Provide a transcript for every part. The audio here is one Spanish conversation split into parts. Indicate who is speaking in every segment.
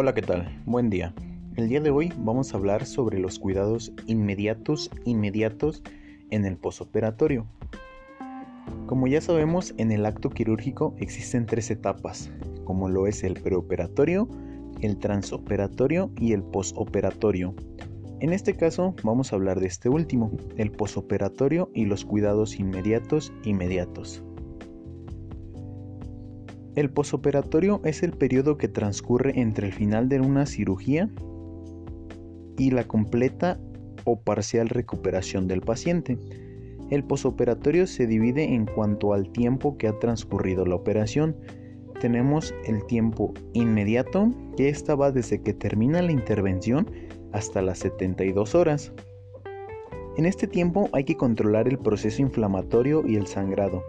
Speaker 1: Hola, ¿qué tal? Buen día. El día de hoy vamos a hablar sobre los cuidados inmediatos, inmediatos en el posoperatorio. Como ya sabemos, en el acto quirúrgico existen tres etapas, como lo es el preoperatorio, el transoperatorio y el posoperatorio. En este caso vamos a hablar de este último, el posoperatorio y los cuidados inmediatos inmediatos. El posoperatorio es el periodo que transcurre entre el final de una cirugía y la completa o parcial recuperación del paciente. El posoperatorio se divide en cuanto al tiempo que ha transcurrido la operación. Tenemos el tiempo inmediato, que esta va desde que termina la intervención hasta las 72 horas. En este tiempo hay que controlar el proceso inflamatorio y el sangrado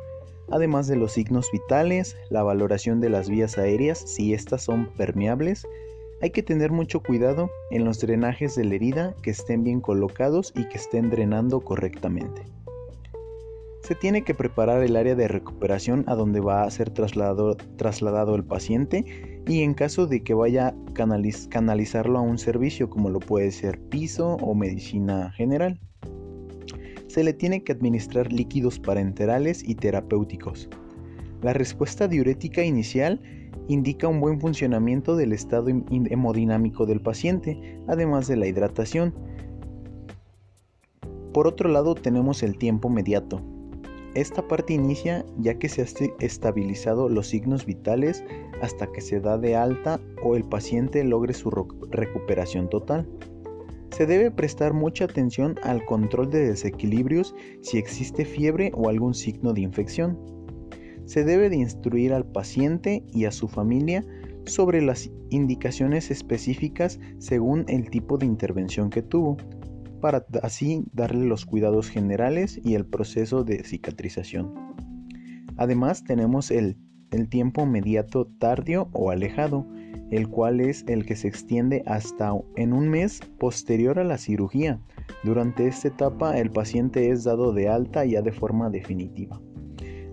Speaker 1: además de los signos vitales, la valoración de las vías aéreas si éstas son permeables. Hay que tener mucho cuidado en los drenajes de la herida que estén bien colocados y que estén drenando correctamente. Se tiene que preparar el área de recuperación a donde va a ser trasladado, el paciente y en caso de que vaya a canalizarlo a un servicio como lo puede ser piso o medicina general se le tiene que administrar líquidos parenterales y terapéuticos. La respuesta diurética inicial indica un buen funcionamiento del estado hemodinámico del paciente, además de la hidratación. Por otro lado tenemos el tiempo mediato. Esta parte inicia ya que se han estabilizado los signos vitales hasta que se da de alta o el paciente logre su recuperación total. Se debe prestar mucha atención al control de desequilibrios si existe fiebre o algún signo de infección. Se debe de instruir al paciente y a su familia sobre las indicaciones específicas según el tipo de intervención que tuvo, para así darle los cuidados generales y el proceso de cicatrización. Además tenemos el, el tiempo inmediato tardío o alejado, el cual es el que se extiende hasta en un mes posterior a la cirugía. Durante esta etapa el paciente es dado de alta ya de forma definitiva.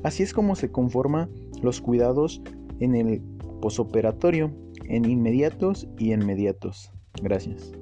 Speaker 1: Así es como se conforman los cuidados en el posoperatorio, en inmediatos y inmediatos. Gracias.